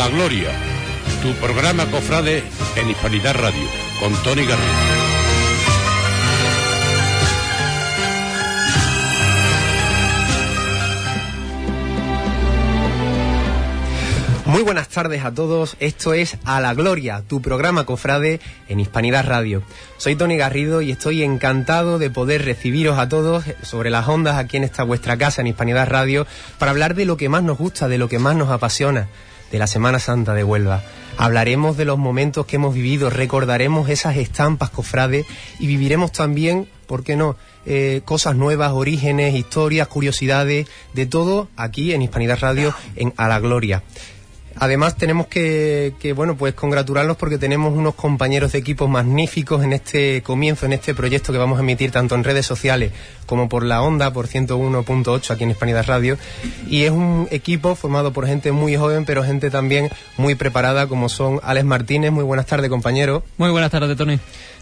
la Gloria, tu programa cofrade en Hispanidad Radio, con Tony Garrido. Muy buenas tardes a todos, esto es A la Gloria, tu programa cofrade en Hispanidad Radio. Soy Tony Garrido y estoy encantado de poder recibiros a todos sobre las ondas aquí en esta vuestra casa en Hispanidad Radio para hablar de lo que más nos gusta, de lo que más nos apasiona, de la Semana Santa de Huelva. Hablaremos de los momentos que hemos vivido, recordaremos esas estampas cofrades y viviremos también, ¿por qué no?, eh, cosas nuevas, orígenes, historias, curiosidades, de todo aquí en Hispanidad Radio en A la Gloria. Además tenemos que, bueno, pues congratularnos porque tenemos unos compañeros de equipo magníficos en este comienzo, en este proyecto que vamos a emitir tanto en redes sociales como por la onda, por 101.8 aquí en Hispanidad Radio. Y es un equipo formado por gente muy joven, pero gente también muy preparada, como son Alex Martínez. Muy buenas tardes, compañero. Muy buenas tardes, Tony.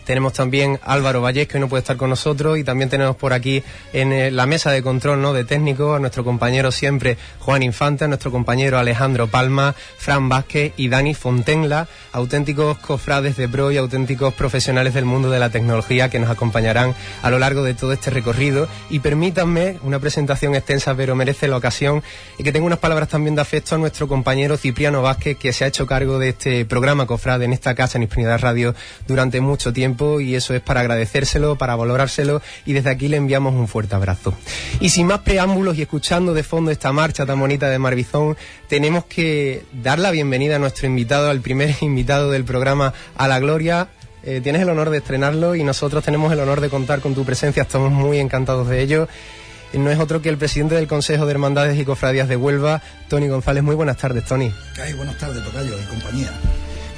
Tenemos también Álvaro Valles, que no puede estar con nosotros, y también tenemos por aquí en eh, la mesa de control ¿no? de técnicos a nuestro compañero siempre Juan Infante, a nuestro compañero Alejandro Palma, Fran Vázquez y Dani Fontenla, auténticos cofrades de pro y auténticos profesionales del mundo de la tecnología que nos acompañarán a lo largo de todo este recorrido. Y permítanme una presentación extensa, pero merece la ocasión, y que tengo unas palabras también de afecto a nuestro compañero Cipriano Vázquez, que se ha hecho cargo de este programa Cofrade en esta casa en Hispanidad Radio durante mucho tiempo y eso es para agradecérselo, para valorárselo y desde aquí le enviamos un fuerte abrazo. Y sin más preámbulos y escuchando de fondo esta marcha tan bonita de Marbizón, tenemos que dar la bienvenida a nuestro invitado, al primer invitado del programa A la Gloria, eh, tienes el honor de estrenarlo y nosotros tenemos el honor de contar con tu presencia, estamos muy encantados de ello. No es otro que el presidente del Consejo de Hermandades y Cofradías de Huelva, Tony González. Muy buenas tardes, Tony. Buenas tardes, Tocayo y compañía.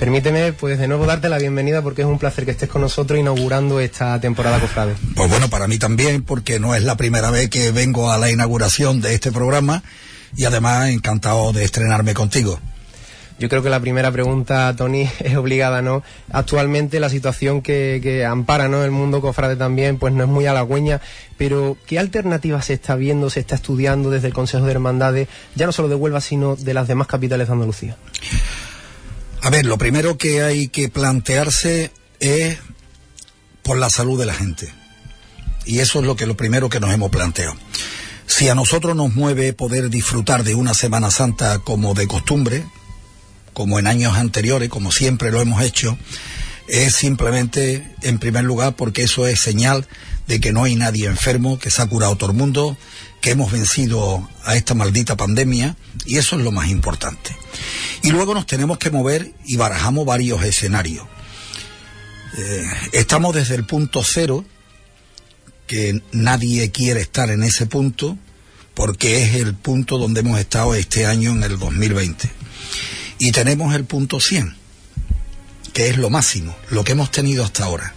Permíteme, pues de nuevo darte la bienvenida porque es un placer que estés con nosotros inaugurando esta temporada Cofrade. Pues bueno, para mí también, porque no es la primera vez que vengo a la inauguración de este programa y además encantado de estrenarme contigo. Yo creo que la primera pregunta, Tony, es obligada, ¿no? Actualmente la situación que, ampara, ¿no? El mundo cofrade también, pues no es muy halagüeña, pero ¿qué alternativas se está viendo, se está estudiando desde el Consejo de Hermandades, ya no solo de Huelva, sino de las demás capitales de Andalucía? A ver, lo primero que hay que plantearse es por la salud de la gente. Y eso es lo que lo primero que nos hemos planteado. Si a nosotros nos mueve poder disfrutar de una Semana Santa como de costumbre, como en años anteriores, como siempre lo hemos hecho, es simplemente, en primer lugar, porque eso es señal de que no hay nadie enfermo, que se ha curado todo el mundo, que hemos vencido a esta maldita pandemia, y eso es lo más importante. Y luego nos tenemos que mover y barajamos varios escenarios. Eh, estamos desde el punto cero, que nadie quiere estar en ese punto, porque es el punto donde hemos estado este año en el 2020. Y tenemos el punto 100, que es lo máximo, lo que hemos tenido hasta ahora.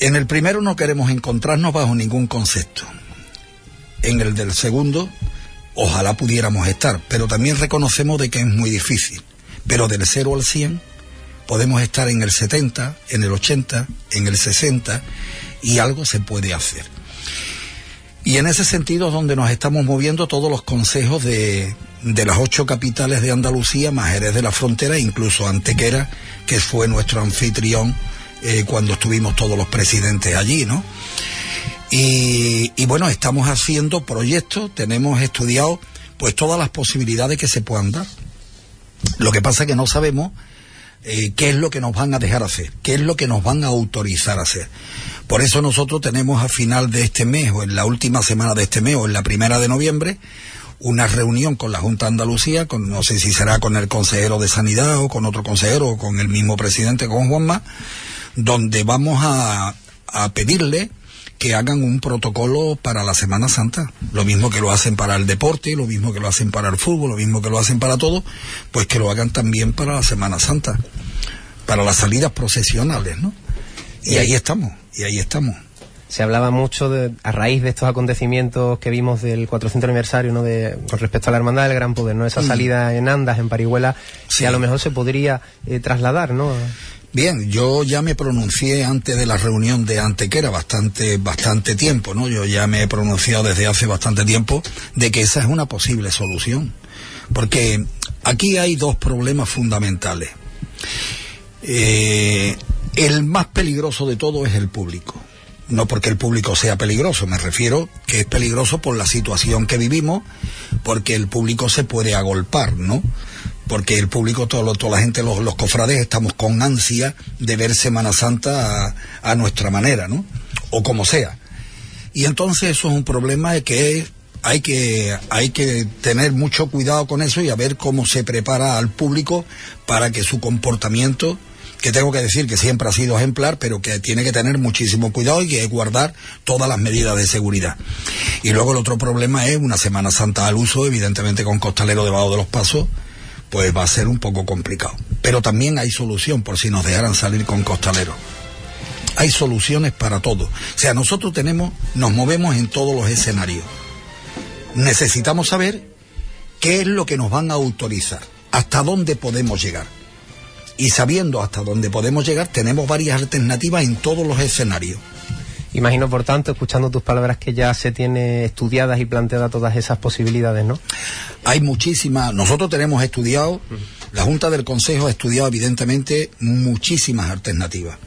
En el primero no queremos encontrarnos bajo ningún concepto. En el del segundo Ojalá pudiéramos estar, pero también reconocemos de que es muy difícil. Pero del 0 al 100 podemos estar en el 70, en el 80, en el 60 y algo se puede hacer. Y en ese sentido es donde nos estamos moviendo todos los consejos de, de las ocho capitales de Andalucía, más Jerez de la Frontera, incluso Antequera, que fue nuestro anfitrión eh, cuando estuvimos todos los presidentes allí, ¿no? Y, bueno, estamos haciendo proyectos, tenemos estudiado pues todas las posibilidades que se puedan dar. Lo que pasa es que no sabemos eh, qué es lo que nos van a dejar hacer, qué es lo que nos van a autorizar a hacer. Por eso nosotros tenemos a final de este mes o en la última semana de este mes o en la primera de noviembre una reunión con la Junta de Andalucía, con, no sé si será con el consejero de Sanidad o con otro consejero o con el mismo presidente, con Juanma, donde vamos a, a pedirle que hagan un protocolo para la Semana Santa. Lo mismo que lo hacen para el deporte, lo mismo que lo hacen para el fútbol, lo mismo que lo hacen para todo, pues que lo hagan también para la Semana Santa, para las salidas procesionales, ¿no? Y ahí estamos, y ahí estamos. se hablaba mucho de, a raíz de estos acontecimientos que vimos del 400 aniversario, ¿no? De, con respecto a la Hermandad del Gran Poder, ¿no? Esa mm. salida en Andas, en Parihuela, si a lo mejor se podría eh, trasladar, ¿no? Bien, yo ya me pronuncié antes de la reunión de Antequera, bastante, bastante tiempo, ¿no? Yo ya me he pronunciado desde hace bastante tiempo de que esa es una posible solución. Porque aquí hay dos problemas fundamentales. Eh, el más peligroso de todo es el público. No porque el público sea peligroso, me refiero que es peligroso por la situación que vivimos, porque el público se puede agolpar, ¿no? Porque el público, todo, toda la gente, los, cofrades, estamos con ansia de ver Semana Santa a, a nuestra manera, ¿no? O como sea. Y entonces eso es un problema que hay que, hay que tener mucho cuidado con eso y a ver cómo se prepara al público para que su comportamiento que tengo que decir que siempre ha sido ejemplar, pero que tiene que tener muchísimo cuidado y que guardar todas las medidas de seguridad. Y luego el otro problema es una Semana Santa al uso, evidentemente con costalero debajo de los pasos, pues va a ser un poco complicado. Pero también hay solución por si nos dejaran salir con costalero. Hay soluciones para todo. O sea, nosotros tenemos, nos movemos en todos los escenarios. Necesitamos saber qué es lo que nos van a autorizar, hasta dónde podemos llegar y sabiendo hasta dónde podemos llegar, tenemos varias alternativas en todos los escenarios. Imagino, por tanto, escuchando tus palabras, que ya se tiene estudiadas y planteadas todas esas posibilidades, ¿no? Hay muchísimas. Nosotros tenemos estudiado, la Junta del Consejo ha estudiado, evidentemente, muchísimas alternativas.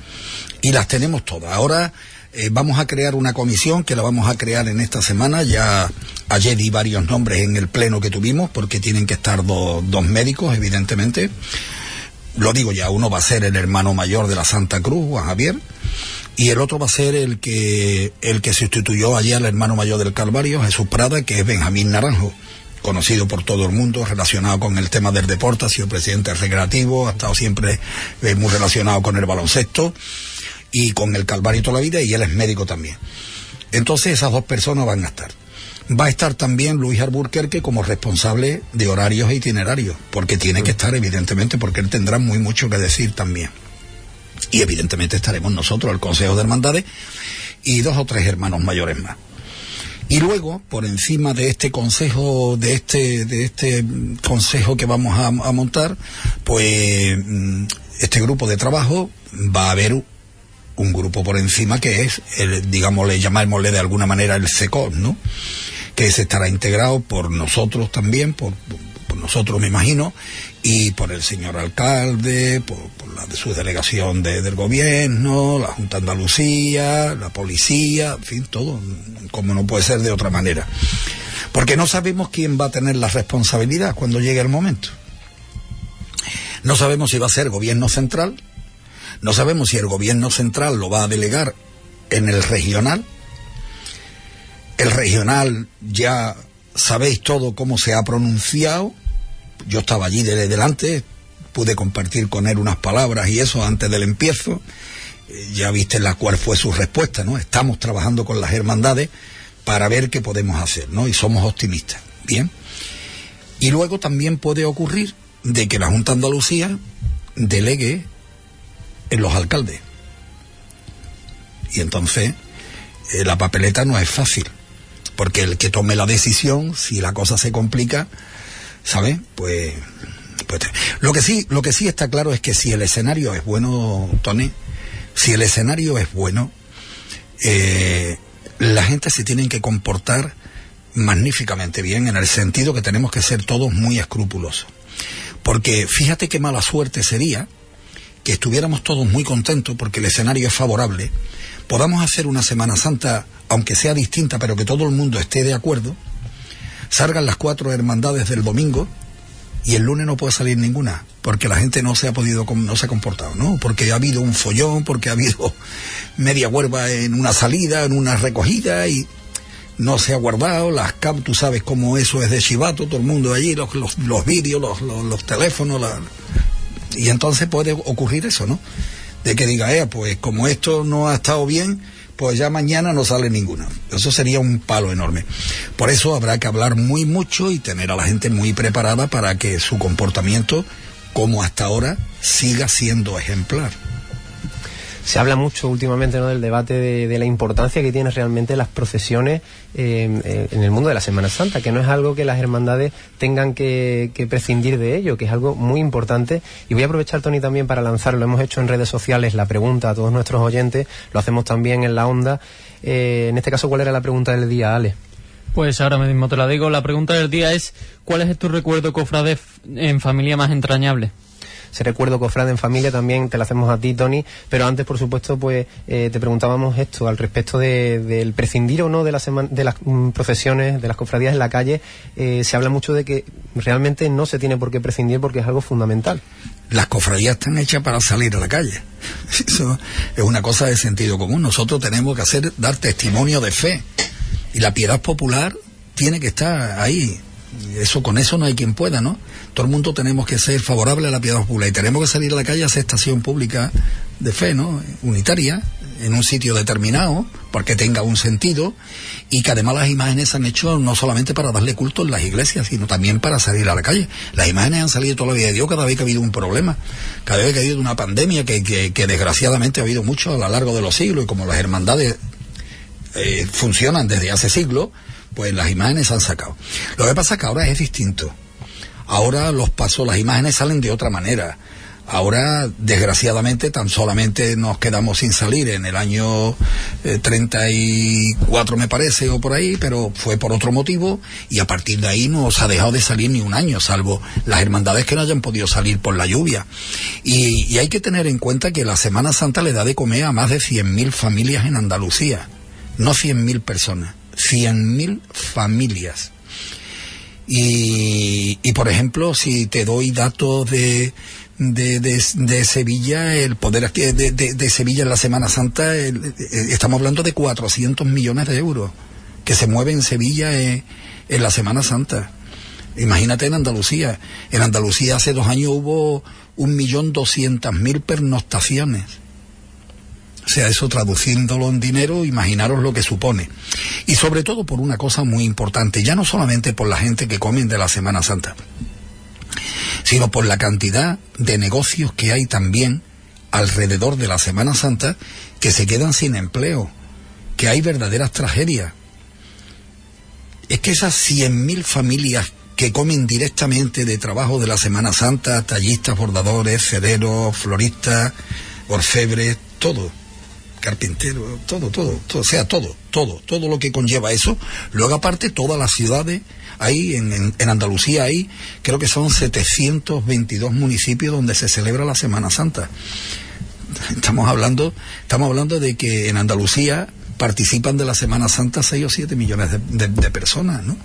Y las tenemos todas. Ahora eh, vamos a crear una comisión que la vamos a crear en esta semana. Ya ayer di varios nombres en el pleno que tuvimos, porque tienen que estar dos médicos, evidentemente lo digo ya, uno va a ser el hermano mayor de la Santa Cruz, Juan Javier, y el otro va a ser el que, el que sustituyó allí al hermano mayor del Calvario, Jesús Prada, que es Benjamín Naranjo, conocido por todo el mundo, relacionado con el tema del deporte, ha sido presidente recreativo, ha estado siempre eh, muy relacionado con el baloncesto y con el Calvario toda la vida, y él es médico también. Entonces esas dos personas van a estar. Va a estar también Luis Alburquerque como responsable de horarios e itinerarios, porque tiene que estar, evidentemente, porque él tendrá muy mucho que decir también. Y evidentemente estaremos nosotros, el Consejo de Hermandades, y dos o tres hermanos mayores más. Y luego, por encima de este consejo, de este, de este consejo que vamos a, montar, pues mm, este grupo de trabajo va a haber un grupo por encima que es, el, digamos, le llamémosle de alguna manera el SECON, ¿no? que se estará integrado por nosotros también, por, nosotros me imagino, y por el señor alcalde, por, la de su delegación del gobierno, la Junta de Andalucía, la policía, en fin, todo, como no puede ser de otra manera. Porque no sabemos quién va a tener la responsabilidad cuando llegue el momento. No sabemos si va a ser gobierno central, no sabemos si el gobierno central lo va a delegar en el regional, el regional ya sabéis todo cómo se ha pronunciado. Yo estaba allí desde delante, pude compartir con él unas palabras y eso antes del empiezo. Eh, ya viste la cuál fue su respuesta, ¿no? Estamos trabajando con las hermandades para ver qué podemos hacer, ¿no? Y somos optimistas. Bien. Y luego también puede ocurrir de que la Junta Andalucía delegue en los alcaldes. Y entonces eh, la papeleta no es fácil porque el que tome la decisión, si la cosa se complica, ¿sabes? Pues, pues, lo que sí, lo que sí está claro es que si el escenario es bueno, Tony, si el escenario es bueno, eh, la gente se tiene que comportar magníficamente bien en el sentido que tenemos que ser todos muy escrupulosos. Porque fíjate qué mala suerte sería que estuviéramos todos muy contentos porque el escenario es favorable, podamos hacer una Semana Santa aunque sea distinta, pero que todo el mundo esté de acuerdo, salgan las cuatro hermandades del domingo y el lunes no puede salir ninguna, porque la gente no se ha podido, no se ha comportado, ¿no? Porque ha habido un follón, porque ha habido media huerva en una salida, en una recogida y no se ha guardado, las cap, tú sabes cómo eso es de chivato, todo el mundo allí, los, los, los vídeos, los, los, teléfonos, y entonces puede ocurrir eso, ¿no? De que diga, eh, pues como esto no ha estado bien, pues ya mañana no sale ninguna. Eso sería un palo enorme. Por eso habrá que hablar muy mucho y tener a la gente muy preparada para que su comportamiento, como hasta ahora, siga siendo ejemplar. Se habla mucho últimamente ¿no? del debate de, la importancia que tienen realmente las procesiones eh, en el mundo de la Semana Santa, que no es algo que las hermandades tengan que, prescindir de ello, que es algo muy importante. Y voy a aprovechar, Tony, también para lanzarlo. Hemos hecho en redes sociales la pregunta a todos nuestros oyentes, lo hacemos también en la onda. Eh, en este caso, ¿cuál era la pregunta del día, Ale? Pues ahora mismo te la digo. La pregunta del día es, ¿cuál es tu recuerdo, cofrade, en familia más entrañable? Ese recuerdo cofrade en familia también te lo hacemos a ti, Tony. Pero antes, por supuesto, pues eh, te preguntábamos esto al respecto del prescindir o no de, de las mm, procesiones, de las cofradías en la calle. Eh, se habla mucho de que realmente no se tiene por qué prescindir porque es algo fundamental. Las cofradías están hechas para salir a la calle. Eso es una cosa de sentido común. Nosotros tenemos que hacer, dar testimonio de fe. Y la piedad popular tiene que estar ahí. Eso con eso no hay quien pueda, ¿no? todo el mundo tenemos que ser favorable a la piedad pública y tenemos que salir a la calle a hacer estación pública de fe, ¿no? Unitaria, en un sitio determinado, porque tenga un sentido, y que además las imágenes se han hecho no solamente para darle culto en las iglesias, sino también para salir a la calle. Las imágenes han salido toda la vida de Dios cada vez que ha habido un problema, cada vez que ha habido una pandemia, que, que, desgraciadamente ha habido mucho a lo largo de los siglos, y como las hermandades eh, funcionan desde hace siglos, pues las imágenes se han sacado. Lo que pasa es que ahora es distinto. Ahora los pasos, las imágenes salen de otra manera. Ahora, desgraciadamente, tan solamente nos quedamos sin salir en el año 34, eh, me parece, o por ahí, pero fue por otro motivo, y a partir de ahí no se ha dejado de salir ni un año, salvo las hermandades que no hayan podido salir por la lluvia. Y, y hay que tener en cuenta que la Semana Santa le da de comer a más de 100.000 familias en Andalucía, no 100.000 personas, 100.000 familias. Y, y por ejemplo, si te doy datos de, de, de, Sevilla, el poder de, de, Sevilla en la Semana Santa, eh, estamos hablando de 400 millones de euros que se mueven en Sevilla en, en la Semana Santa. Imagínate en Andalucía. En Andalucía hace dos años hubo un millón doscientas mil pernoctaciones. Sea, eso traduciéndolo en dinero, imaginaros lo que supone. Y sobre todo por una cosa muy importante, ya no solamente por la gente que comen de la Semana Santa, sino por la cantidad de negocios que hay también alrededor de la Semana Santa que se quedan sin empleo, que hay verdaderas tragedias. Es que esas 100.000 familias que comen directamente de trabajo de la Semana Santa, tallistas, bordadores, cederos, floristas, orfebres, todo, carpintero, todo, todo, todo, o sea, todo, todo, todo lo que conlleva eso. Luego aparte todas las ciudades, ahí en, en, Andalucía hay, creo que son 722 municipios donde se celebra la Semana Santa. Estamos hablando, estamos hablando de que en Andalucía participan de la Semana Santa 6 o 7 millones de, de personas, ¿no?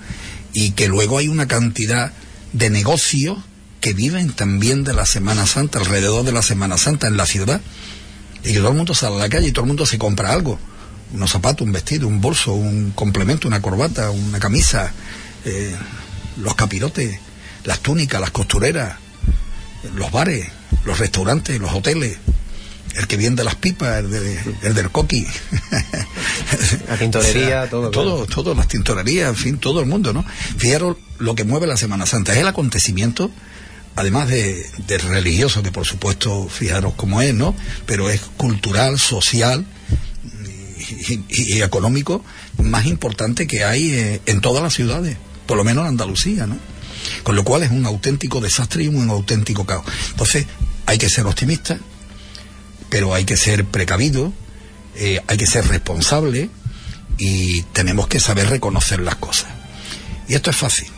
Y que luego hay una cantidad de negocios que viven también de la Semana Santa, alrededor de la Semana Santa en la ciudad y que todo el mundo sale a la calle y todo el mundo se compra algo. Unos zapatos, un vestido, un bolso, un complemento, una corbata, una camisa, eh, los capirotes, las túnicas, las costureras, los bares, los restaurantes, los hoteles, el que viene de las pipas, el, del coqui. La tintorería, todo. Todo, todo, las tintorerías, en fin, todo el mundo, ¿no? Fijaros lo que mueve la Semana Santa, es el acontecimiento además de, religioso, que por supuesto, fijaros cómo es, ¿no? Pero es cultural, social y, económico más importante que hay eh, en todas las ciudades, por lo menos en Andalucía, ¿no? Con lo cual es un auténtico desastre y un auténtico caos. Entonces, hay que ser optimista, pero hay que ser precavido, eh, hay que ser responsable y tenemos que saber reconocer las cosas. Y esto es fácil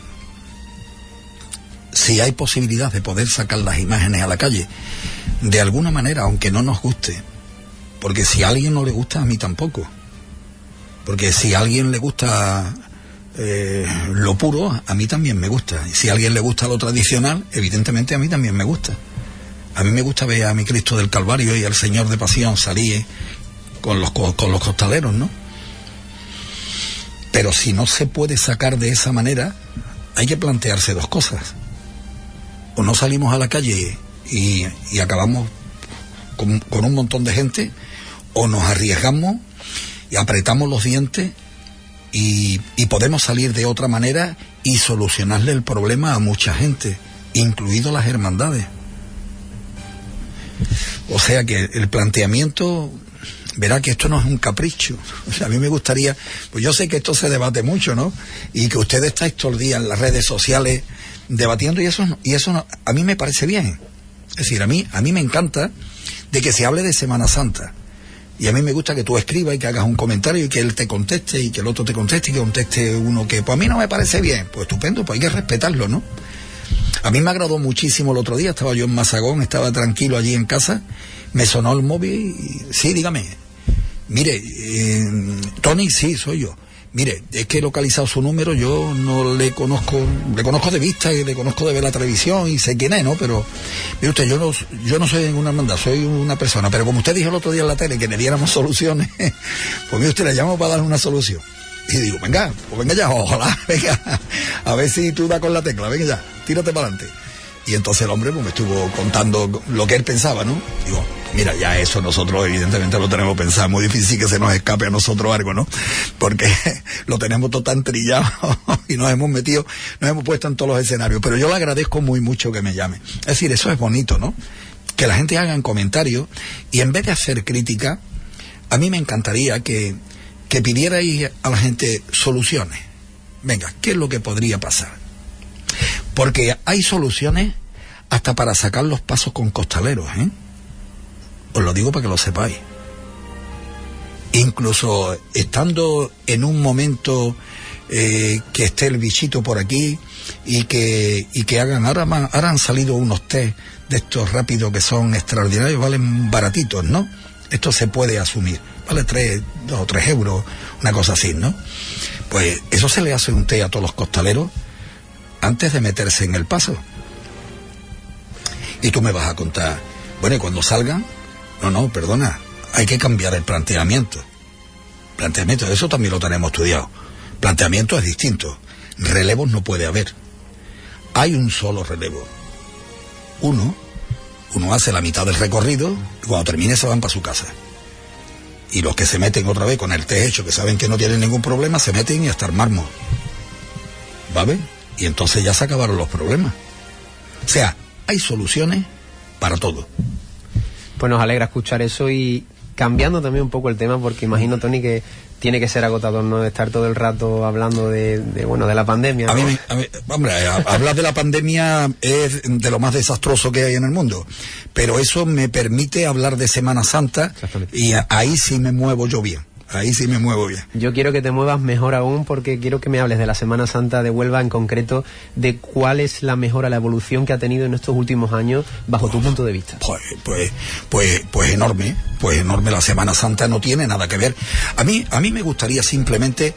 si hay posibilidad de poder sacar las imágenes a la calle, de alguna manera, aunque no nos guste, porque si a alguien no le gusta, a mí tampoco. Porque si a alguien le gusta eh, lo puro, a mí también me gusta. Y si a alguien le gusta lo tradicional, evidentemente a mí también me gusta. A mí me gusta ver a mi Cristo del Calvario y al Señor de Pasión salir con los, con los costaleros, ¿no? Pero si no se puede sacar de esa manera, hay que plantearse dos cosas o no salimos a la calle y, acabamos con, un montón de gente, o nos arriesgamos y apretamos los dientes y, y, podemos salir de otra manera y solucionarle el problema a mucha gente, incluido las hermandades. O sea que el planteamiento, verá que esto no es un capricho. O sea, a mí me gustaría, pues yo sé que esto se debate mucho, ¿no? Y que ustedes estáis todos los días en las redes sociales debatiendo y eso, y eso a mí me parece bien. Es decir, a mí, a mí me encanta de que se hable de Semana Santa. Y a mí me gusta que tú escribas y que hagas un comentario y que él te conteste y que el otro te conteste y que conteste uno que, pues a mí no me parece bien. Pues estupendo, pues hay que respetarlo, ¿no? A mí me agradó muchísimo el otro día, estaba yo en Mazagón, estaba tranquilo allí en casa, me sonó el móvil y, sí, dígame. Mire, eh, Tony, sí, soy yo. Mire, es que he localizado su número, yo no le conozco, le conozco de vista y le conozco de ver la televisión y sé quién es, ¿no? Pero, mire usted, yo no, yo no soy ninguna hermandad, soy una persona, pero como usted dijo el otro día en la tele que le diéramos soluciones, pues mire usted, le llamo para darle una solución. Y digo, venga, pues venga ya, ojalá, venga, a ver si tú das con la tecla, venga ya, tírate para adelante. Y entonces el hombre pues, me estuvo contando lo que él pensaba, ¿no? Digo, mira, ya eso nosotros evidentemente lo tenemos pensado, muy difícil que se nos escape a nosotros algo, ¿no? Porque lo tenemos todo tan trillado y nos hemos metido, nos hemos puesto en todos los escenarios. Pero yo le agradezco muy mucho que me llame. Es decir, eso es bonito, ¿no? Que la gente haga comentarios y en vez de hacer crítica, a mí me encantaría que, que pidierais a la gente soluciones. Venga, ¿qué es lo que podría pasar? Porque hay soluciones hasta para sacar los pasos con costaleros, ¿eh? Os lo digo para que lo sepáis. Incluso estando en un momento eh, que esté el bichito por aquí y que, y que hagan, ahora, han salido unos test de estos rápidos que son extraordinarios, valen baratitos, ¿no? Esto se puede asumir, vale tres, dos o tres euros, una cosa así, ¿no? Pues eso se le hace un té a todos los costaleros antes de meterse en el paso. Y tú me vas a contar, bueno, y cuando salgan, no, no, perdona, hay que cambiar el planteamiento. Planteamiento, eso también lo tenemos estudiado. Planteamiento es distinto. Relevos no puede haber. Hay un solo relevo. Uno, uno hace la mitad del recorrido y cuando termine se van para su casa. Y los que se meten otra vez con el té hecho, que saben que no tienen ningún problema, se meten y hasta armarmos. ¿Vale? Y entonces ya se acabaron los problemas. O sea, hay soluciones para todo. Pues nos alegra escuchar eso y cambiando también un poco el tema, porque imagino, Tony, que tiene que ser agotador no estar todo el rato hablando de, bueno de la pandemia a, mí, hombre hablar de la pandemia es de lo más desastroso que hay en el mundo. Pero eso me permite hablar de Semana Santa y ahí sí me muevo yo bien Ahí sí me muevo bien. Yo quiero que te muevas mejor aún porque quiero que me hables de la Semana Santa de Huelva en concreto, de cuál es la mejora, la evolución que ha tenido en estos últimos años bajo tu punto de vista. Pues, pues, pues, pues enorme, pues enorme. La Semana Santa no tiene nada que ver. A mí, a mí me gustaría simplemente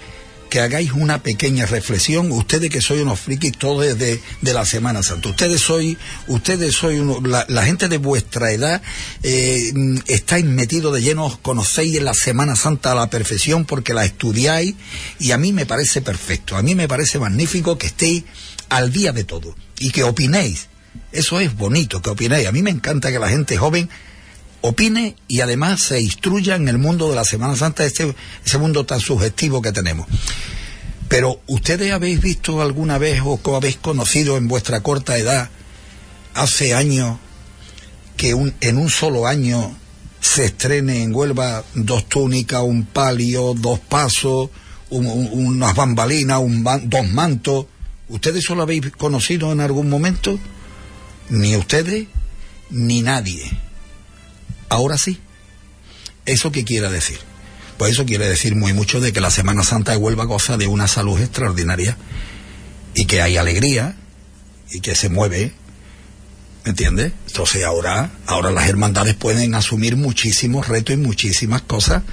que hagáis una pequeña reflexión, ustedes que sois unos frikis todos desde de la Semana Santa, ustedes sois, ustedes sois uno, la, gente de vuestra edad eh, estáis metidos de lleno, conocéis la Semana Santa a la perfección porque la estudiáis y a mí me parece perfecto, a mí me parece magnífico que estéis al día de todo y que opinéis. Eso es bonito, que opinéis. A mí me encanta que la gente joven opine y además se instruya en el mundo de la Semana Santa, ese, ese mundo tan subjetivo que tenemos. Pero ustedes habéis visto alguna vez o habéis conocido en vuestra corta edad, hace años, que un, en un solo año se estrene en Huelva dos túnicas, un palio, dos pasos, unas bambalinas, un dos mantos. ¿Ustedes solo habéis conocido en algún momento? Ni ustedes, ni nadie. Ahora sí. ¿Eso qué quiere decir? Pues eso quiere decir muy mucho de que la Semana Santa de Huelva goza de una salud extraordinaria y que hay alegría y que se mueve, ¿me entiendes? Entonces ahora, ahora las hermandades pueden asumir muchísimos retos y muchísimas cosas.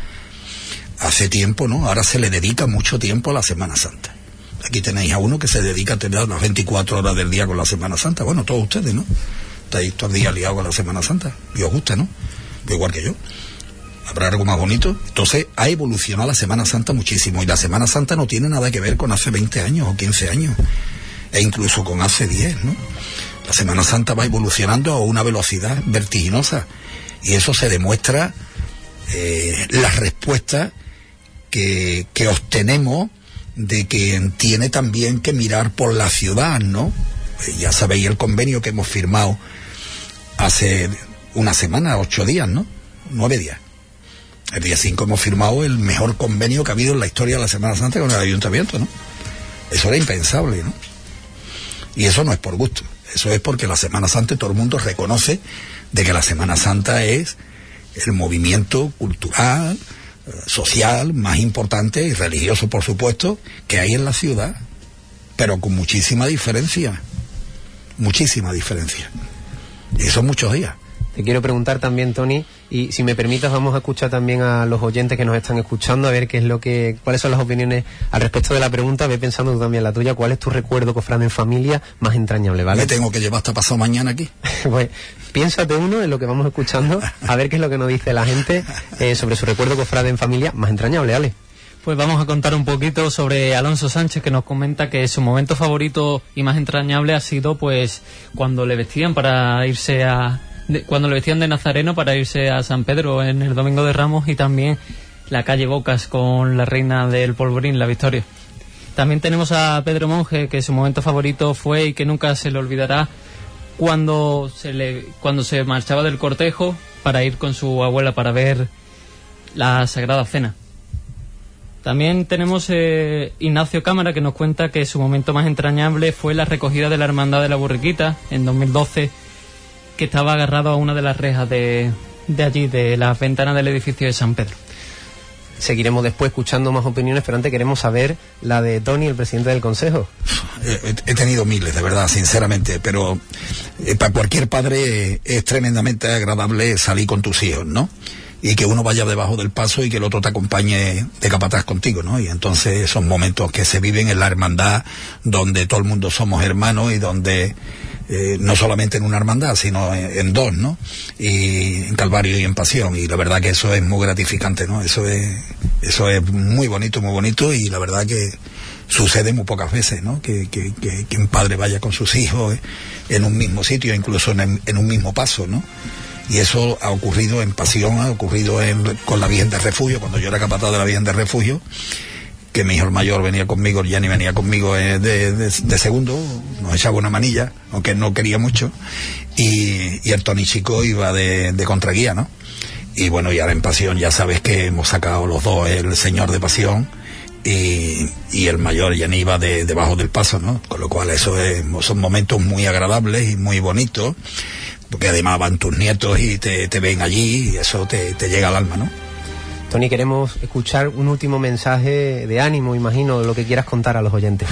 Hace tiempo, ¿no? Ahora se le dedica mucho tiempo a la Semana Santa. Aquí tenéis a uno que se dedica a tener las 24 horas del día con la Semana Santa. Bueno, todos ustedes, ¿no? Estáis todos el día liados con la Semana Santa. Y os gusta, ¿no? Igual que yo. Habrá algo más bonito. Entonces ha evolucionado la Semana Santa muchísimo y la Semana Santa no tiene nada que ver con hace 20 años o 15 años e incluso con hace 10, ¿no? La Semana Santa va evolucionando a una velocidad vertiginosa y eso se demuestra eh, la respuesta que, que obtenemos de que tiene también que mirar por la ciudad, ¿no? Ya sabéis el convenio que hemos firmado hace una semana, ocho días, ¿no? Nueve días. El día 5 hemos firmado el mejor convenio que ha habido en la historia de la Semana Santa con el ayuntamiento, ¿no? Eso era impensable, ¿no? Y eso no es por gusto, eso es porque la Semana Santa todo el mundo reconoce de que la Semana Santa es el movimiento cultural, social más importante y religioso, por supuesto, que hay en la ciudad, pero con muchísima diferencia, muchísima diferencia. Y son muchos días. Te quiero preguntar también, Tony, y si me permitas, vamos a escuchar también a los oyentes que nos están escuchando, a ver qué es lo que, cuáles son las opiniones al respecto de la pregunta. Ve pensando tú también la tuya, ¿cuál es tu recuerdo, cofrade en familia, más entrañable, ¿vale? Me tengo que llevar hasta pasado mañana aquí. pues piénsate uno en lo que vamos escuchando, a ver qué es lo que nos dice la gente eh, sobre su recuerdo, cofrade en familia, más entrañable, ¿vale? Pues vamos a contar un poquito sobre Alonso Sánchez que nos comenta que su momento favorito y más entrañable ha sido pues cuando le vestían para irse a cuando le vestían de nazareno para irse a San Pedro en el Domingo de Ramos y también la calle Bocas con la reina del polvorín, la Victoria. También tenemos a Pedro Monje, que su momento favorito fue y que nunca se le olvidará cuando se, le, cuando se marchaba del cortejo para ir con su abuela para ver la Sagrada Cena. También tenemos eh, Ignacio Cámara que nos cuenta que su momento más entrañable fue la recogida de la Hermandad de la Burriquita en 2012 que estaba agarrado a una de las rejas de, de allí, de las ventanas del edificio de San Pedro. Seguiremos después escuchando más opiniones, pero antes queremos saber la de Tony, el presidente del Consejo. He tenido miles, de verdad, sinceramente, pero eh, para cualquier padre es tremendamente agradable salir con tus hijos, ¿no? y que uno vaya debajo del paso y que el otro te acompañe de capataz contigo, ¿no? Y entonces son momentos que se viven en la hermandad donde todo el mundo somos hermanos y donde eh, no solamente en una hermandad, sino en, dos, ¿no? Y en Calvario y en Pasión. Y la verdad que eso es muy gratificante, ¿no? Eso es, eso es muy bonito, muy bonito y la verdad que sucede muy pocas veces, ¿no? Que, que, un padre vaya con sus hijos en un mismo sitio, incluso en, en un mismo paso, ¿no? Y eso ha ocurrido en Pasión, ha ocurrido en, con la Virgen de Refugio, cuando yo era capataz de la Virgen de Refugio que mi hijo mayor venía conmigo, ya ni venía conmigo eh, de, segundo, nos echaba una manilla, aunque no quería mucho, y, el Tony Chico iba de, contraguía, ¿no? Y bueno, y ahora en Pasión ya sabes que hemos sacado los dos el Señor de Pasión y, el mayor ya iba de, debajo del paso, ¿no? Con lo cual eso son momentos muy agradables y muy bonitos, porque además van tus nietos y te, ven allí y eso te, te llega al alma, ¿no? Tony, queremos escuchar un último mensaje de ánimo, imagino, lo que quieras contar a los oyentes.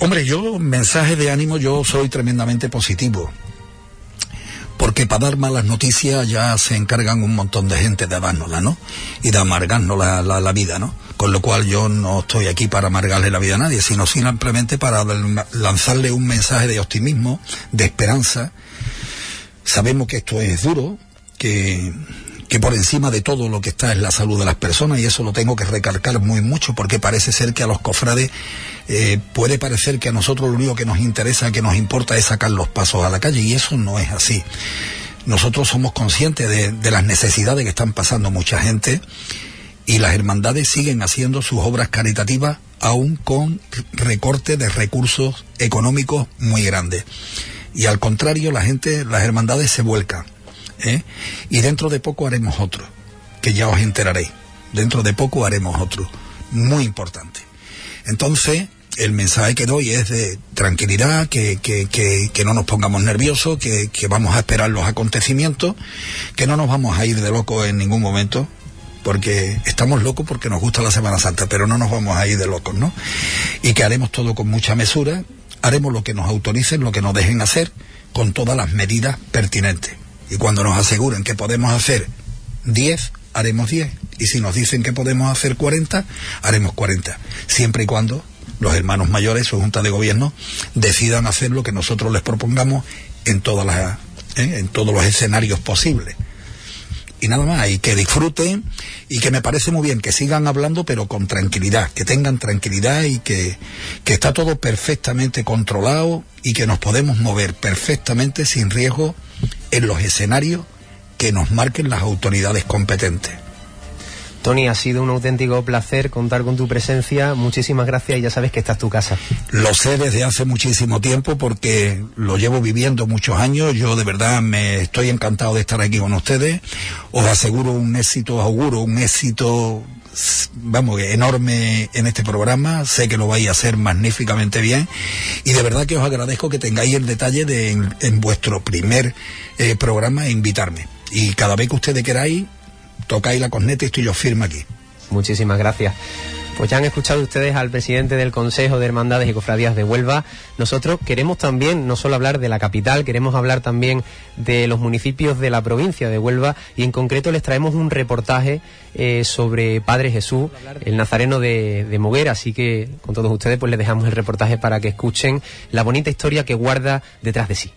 Hombre, yo, mensaje de ánimo, yo soy tremendamente positivo. Porque para dar malas noticias ya se encargan un montón de gente de dárnosla, ¿no? Y de amargarnos la, la, vida, ¿no? Con lo cual yo no estoy aquí para amargarle la vida a nadie, sino simplemente para lanzarle un mensaje de optimismo, de esperanza. Sabemos que esto es duro, que que por encima de todo lo que está es la salud de las personas y eso lo tengo que recalcar muy mucho porque parece ser que a los cofrades eh, puede parecer que a nosotros lo único que nos interesa, que nos importa es sacar los pasos a la calle y eso no es así. Nosotros somos conscientes de, las necesidades que están pasando mucha gente y las hermandades siguen haciendo sus obras caritativas aún con recorte de recursos económicos muy grandes. Y al contrario, la gente, las hermandades se vuelcan ¿eh? Y dentro de poco haremos otro, que ya os enteraréis. Dentro de poco haremos otro, muy importante. Entonces, el mensaje que doy es de tranquilidad, que, que, que, no nos pongamos nerviosos, que, que, vamos a esperar los acontecimientos, que no nos vamos a ir de loco en ningún momento, porque estamos locos porque nos gusta la Semana Santa, pero no nos vamos a ir de locos, ¿no? Y que haremos todo con mucha mesura, haremos lo que nos autoricen, lo que nos dejen hacer, con todas las medidas pertinentes. Y cuando nos aseguren que podemos hacer 10, haremos 10. Y si nos dicen que podemos hacer 40, haremos 40. Siempre y cuando los hermanos mayores o junta de gobierno decidan hacer lo que nosotros les propongamos en, todas las, ¿eh? en todos los escenarios posibles. Y nada más, y que disfruten y que me parece muy bien que sigan hablando pero con tranquilidad, que tengan tranquilidad y que, que está todo perfectamente controlado y que nos podemos mover perfectamente sin riesgo en los escenarios que nos marquen las autoridades competentes. Tony, ha sido un auténtico placer contar con tu presencia. Muchísimas gracias y ya sabes que esta es tu casa. Lo sé desde hace muchísimo tiempo porque lo llevo viviendo muchos años. Yo de verdad me estoy encantado de estar aquí con ustedes. Os aseguro un éxito, auguro un éxito vamos, enorme en este programa. Sé que lo vais a hacer magníficamente bien. Y de verdad que os agradezco que tengáis el detalle de en, vuestro primer eh, programa invitarme. Y cada vez que ustedes queráis, tocáis la corneta y estoy yo aquí. Muchísimas gracias. Pues ya han escuchado ustedes al presidente del Consejo de Hermandades y Cofradías de Huelva. Nosotros queremos también no solo hablar de la capital, queremos hablar también de los municipios de la provincia de Huelva y en concreto les traemos un reportaje eh, sobre Padre Jesús, el nazareno de, de Moguera. Así que con todos ustedes pues les dejamos el reportaje para que escuchen la bonita historia que guarda detrás de sí.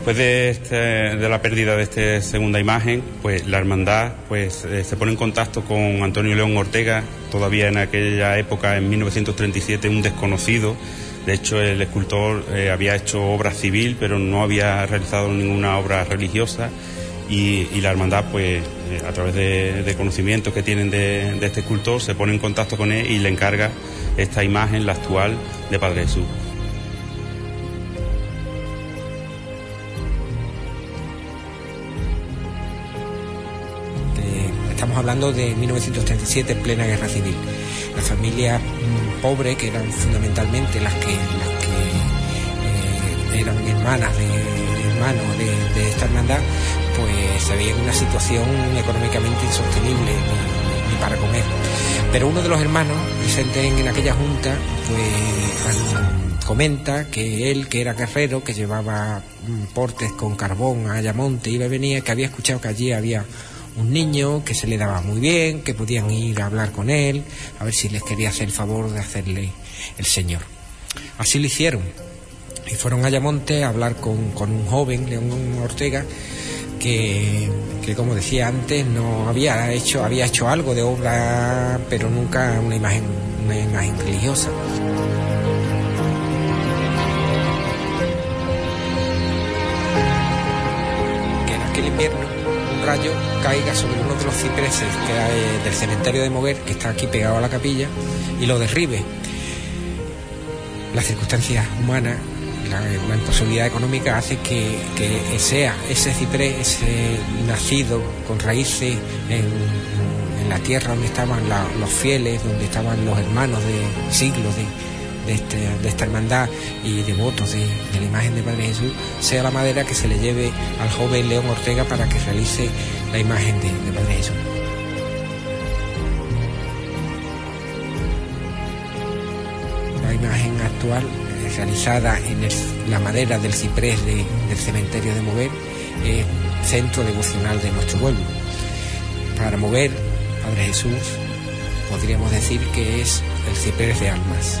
Después de, este, de la pérdida de esta segunda imagen, pues la hermandad pues eh, se pone en contacto con Antonio León Ortega, todavía en aquella época, en 1937, un desconocido. De hecho, el escultor eh, había hecho obra civil, pero no había realizado ninguna obra religiosa. Y, la hermandad, pues eh, a través de, conocimientos que tienen de, de este escultor, se pone en contacto con él y le encarga esta imagen, la actual, de Padre Jesús. Hablando de 1937, en plena guerra civil. Las familias mm, pobres, que eran fundamentalmente las que, eh, eran hermanas de, hermanos de, esta hermandad, pues se veían en una situación económicamente insostenible ni, para comer. Pero uno de los hermanos, presente en, aquella junta, pues comenta que él, que era guerrero, que llevaba mm, portes con carbón a Ayamonte, iba y venía, que había escuchado que allí había un niño que se le daba muy bien, que podían ir a hablar con él, a ver si les quería hacer el favor de hacerle el Señor. Así lo hicieron. Y fueron a Ayamonte a hablar con, un joven, León Ortega, que, que, como decía antes, no había hecho, había hecho algo de obra, pero nunca una imagen, una imagen religiosa. Rayo caiga sobre uno de los cipreses que eh, del cementerio de Moguer, que está aquí pegado a la capilla, y lo derribe. Las circunstancias humanas, la, imposibilidad económica hace que, sea ese ciprés, ese nacido con raíces en, la tierra donde estaban los fieles, donde estaban los hermanos de siglos de, este, de, esta hermandad y devotos de, de la imagen de Padre Jesús sea la madera que se le lleve al joven León Ortega para que realice la imagen de, Padre Jesús. La imagen actual realizada en la madera del ciprés del cementerio de Mover es centro devocional de nuestro pueblo. Para mover Padre Jesús podríamos decir que es el ciprés de almas.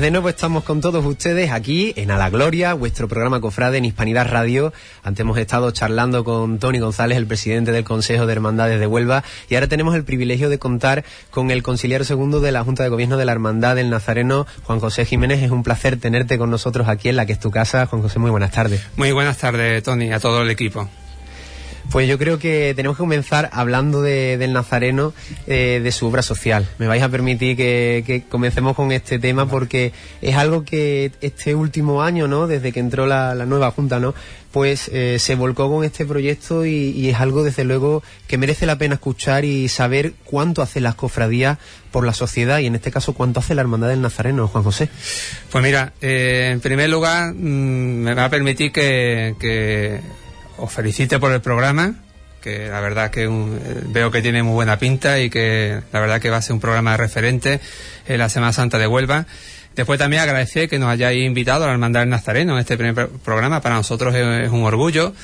De nuevo estamos con todos ustedes aquí en A la Gloria, vuestro programa Cofrade en Hispanidad Radio. Antes hemos estado charlando con Tony González, el presidente del Consejo de Hermandades de Huelva, y ahora tenemos el privilegio de contar con el conciliar segundo de la Junta de Gobierno de la Hermandad del Nazareno, Juan José Jiménez. Es un placer tenerte con nosotros aquí en la que es tu casa. Juan José, muy buenas tardes. Muy buenas tardes, Tony, a todo el equipo. Pues yo creo que tenemos que comenzar hablando de, del Nazareno, eh, de su obra social. Me vais a permitir que, que, comencemos con este tema porque es algo que este último año, ¿no? Desde que entró la, la nueva Junta, ¿no? Pues eh, se volcó con este proyecto y, es algo, desde luego, que merece la pena escuchar y saber cuánto hacen las cofradías por la sociedad y, en este caso, cuánto hace la Hermandad del Nazareno, Juan José. Pues mira, eh, en primer lugar, mmm, me va a permitir que, que os felicite por el programa, que la verdad que un, veo que tiene muy buena pinta y que la verdad que va a ser un programa referente en la Semana Santa de Huelva. Después también agradecer que nos hayáis invitado a la Hermandad Nazareno en este primer programa. Para nosotros es, un orgullo.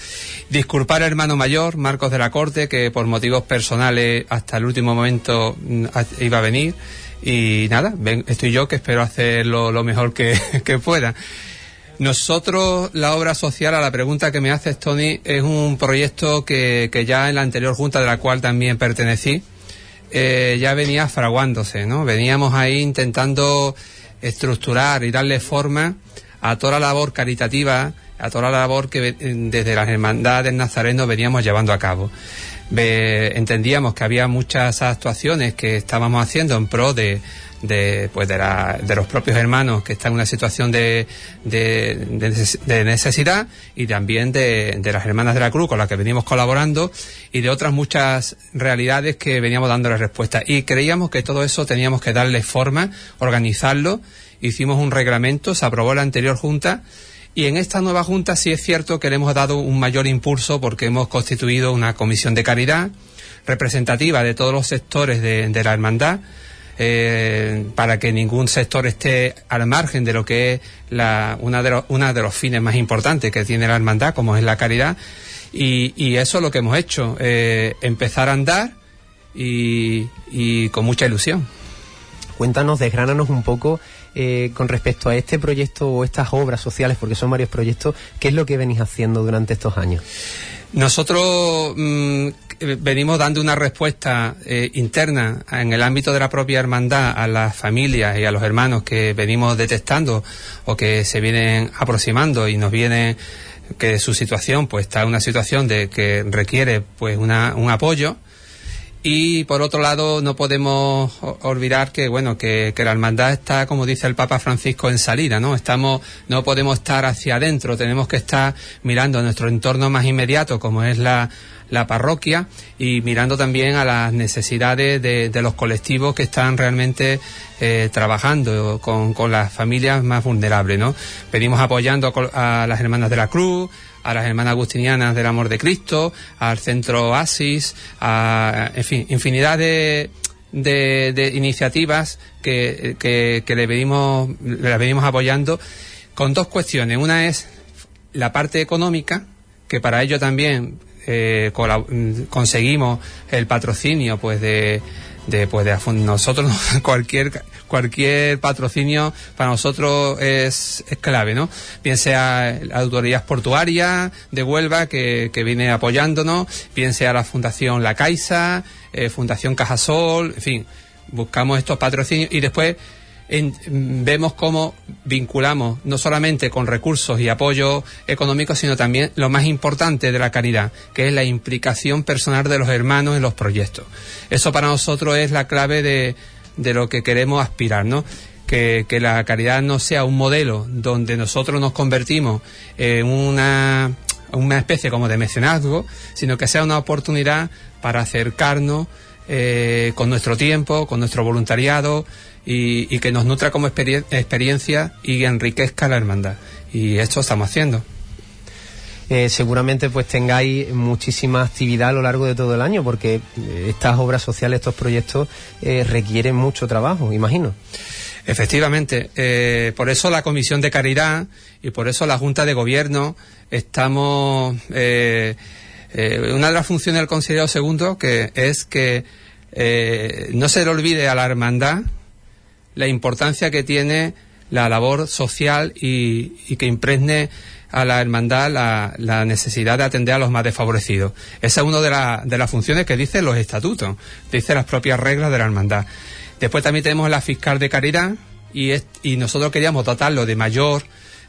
Disculpar al hermano mayor, Marcos de la Corte, que por motivos personales hasta el último momento iba a venir. Y nada, estoy yo que espero hacer lo, mejor que pueda. Nosotros, la obra social, a la pregunta que me haces, Tony, es un proyecto que, que ya en la anterior junta de la cual también pertenecí, eh, ya venía fraguándose, ¿no? Veníamos ahí intentando estructurar y darle forma a toda la labor caritativa, a toda la labor que desde las hermandades nazarenos veníamos llevando a cabo. Entendíamos que había muchas actuaciones que estábamos haciendo en pro de, de, pues de, la, de, los propios hermanos que están en una situación de, de, de necesidad y también de, las hermanas de la cruz con las que venimos colaborando y de otras muchas realidades que veníamos dándole respuesta. Y creíamos que todo eso teníamos que darle forma, organizarlo. Hicimos un reglamento, se aprobó la anterior junta y en esta nueva Junta sí es cierto que le hemos dado un mayor impulso porque hemos constituido una comisión de caridad representativa de todos los sectores de, de la hermandad. Eh, para que ningún sector esté al margen de lo que es la, una, de los, una de los fines más importantes que tiene la hermandad, como es la caridad. Y, eso es lo que hemos hecho, eh, empezar a andar y, y con mucha ilusión. Cuéntanos, desgránanos un poco eh, con respecto a este proyecto o estas obras sociales, porque son varios proyectos, ¿qué es lo que venís haciendo durante estos años? Nosotros mmm, venimos dando una respuesta eh, interna en el ámbito de la propia hermandad a las familias y a los hermanos que venimos detectando o que se vienen aproximando y nos vienen que su situación pues está en una situación de que requiere pues una, un apoyo y por otro lado, no podemos olvidar que, bueno, que, que, la hermandad está, como dice el Papa Francisco, en salida, ¿no? Estamos, no podemos estar hacia adentro, tenemos que estar mirando a nuestro entorno más inmediato, como es la, la parroquia, y mirando también a las necesidades de, los colectivos que están realmente eh, trabajando con, con, las familias más vulnerables, ¿no? Venimos apoyando a las hermanas de la Cruz, a las hermanas agustinianas del amor de Cristo, al centro Asis, a, en fin, infinidad de, de, de iniciativas que, que, le venimos, le venimos apoyando con dos cuestiones. Una es la parte económica, que para ello también eh, conseguimos el patrocinio pues de, de pues de nosotros cualquier cualquier patrocinio para nosotros es, es clave, ¿no? Bien sea la autoridad portuaria de Huelva que, que viene apoyándonos, bien sea la Fundación La Caixa, eh, Fundación Cajasol, en fin, buscamos estos patrocinios y después en, vemos cómo vinculamos no solamente con recursos y apoyo económico, sino también lo más importante de la caridad, que es la implicación personal de los hermanos en los proyectos. Eso para nosotros es la clave de, de lo que queremos aspirar, ¿no? Que, que, la caridad no sea un modelo donde nosotros nos convertimos en una, una especie como de mecenazgo, sino que sea una oportunidad para acercarnos eh, con nuestro tiempo, con nuestro voluntariado y, y que nos nutra como experien experiencia y enriquezca la hermandad. Y esto estamos haciendo. Eh, seguramente pues tengáis muchísima actividad a lo largo de todo el año porque estas obras sociales, estos proyectos eh, requieren mucho trabajo, imagino. Efectivamente, eh, por eso la Comisión de Caridad y por eso la Junta de Gobierno estamos... Eh, eh, una de las funciones del Consejero Segundo que es que eh, no se le olvide a la hermandad la importancia que tiene la labor social y, que impregne a la hermandad la, la, necesidad de atender a los más desfavorecidos. Esa es una de, la, de las funciones que dicen los estatutos, dice las propias reglas de la hermandad. Después también tenemos la fiscal de caridad y, y nosotros queríamos dotarlo de mayor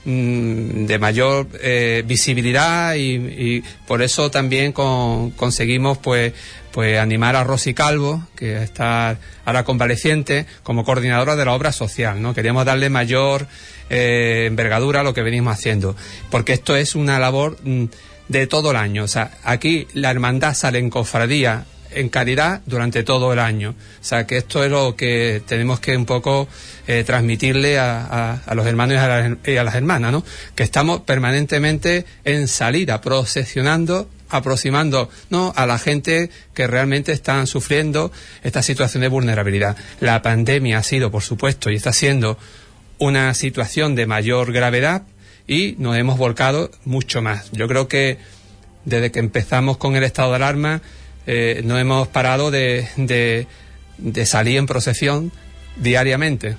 mm, de mayor eh, visibilidad y, por eso también conseguimos pues pues animar a Rosy Calvo, que está ahora convaleciente, como coordinadora de la obra social, ¿no? Queríamos darle mayor eh, envergadura a lo que venimos haciendo, porque esto es una labor mm, de todo el año. O sea, aquí la hermandad sale en cofradía en caridad durante todo el año. O sea, que esto es lo que tenemos que un poco eh, transmitirle a, los hermanos y a, las, hermanas, ¿no? Que estamos permanentemente en salida, procesionando aproximando ¿no? a la gente que realmente están sufriendo esta situación de vulnerabilidad. La pandemia ha sido, por supuesto, y está siendo una situación de mayor gravedad y nos hemos volcado mucho más. Yo creo que desde que empezamos con el estado de alarma eh, no hemos parado de, de, salir en procesión diariamente.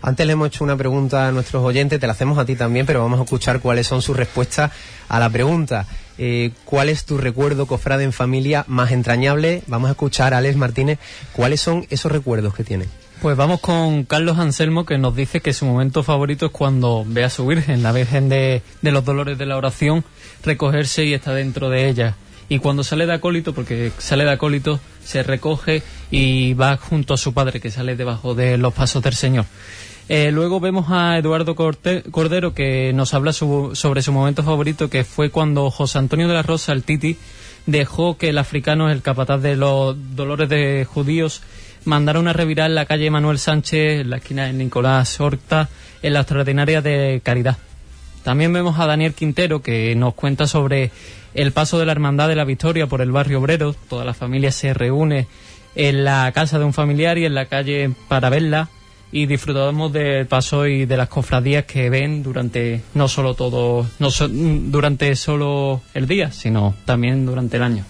Antes le hemos hecho una pregunta a nuestros oyentes, te la hacemos a ti también, pero vamos a escuchar cuáles son sus respuestas a la pregunta. Eh, ¿Cuál es tu recuerdo, cofrade en familia, más entrañable? Vamos a escuchar a Alex Martínez. ¿Cuáles son esos recuerdos que tiene? Pues vamos con Carlos Anselmo, que nos dice que su momento favorito es cuando ve a su Virgen, la Virgen de, de los Dolores de la Oración, recogerse y está dentro de ella y cuando sale de acólito, porque sale de acólito, se recoge y va junto a su padre que sale debajo de los pasos del Señor. Eh, luego vemos a Eduardo Cordero que nos habla sobre su momento favorito, que fue cuando José Antonio de la Rosa, el Titi, dejó que el africano, el capataz de los dolores de judíos, mandara una revirada en la calle Manuel Sánchez, en la esquina de Nicolás Horta, en la extraordinaria de Caridad. También vemos a Daniel Quintero que nos cuenta sobre el paso de la Hermandad de la Victoria por el barrio obrero. Toda la familia se reúne en la casa de un familiar y en la calle para verla y disfrutamos del paso y de las cofradías que ven durante no solo todo no durante solo el día sino también durante el año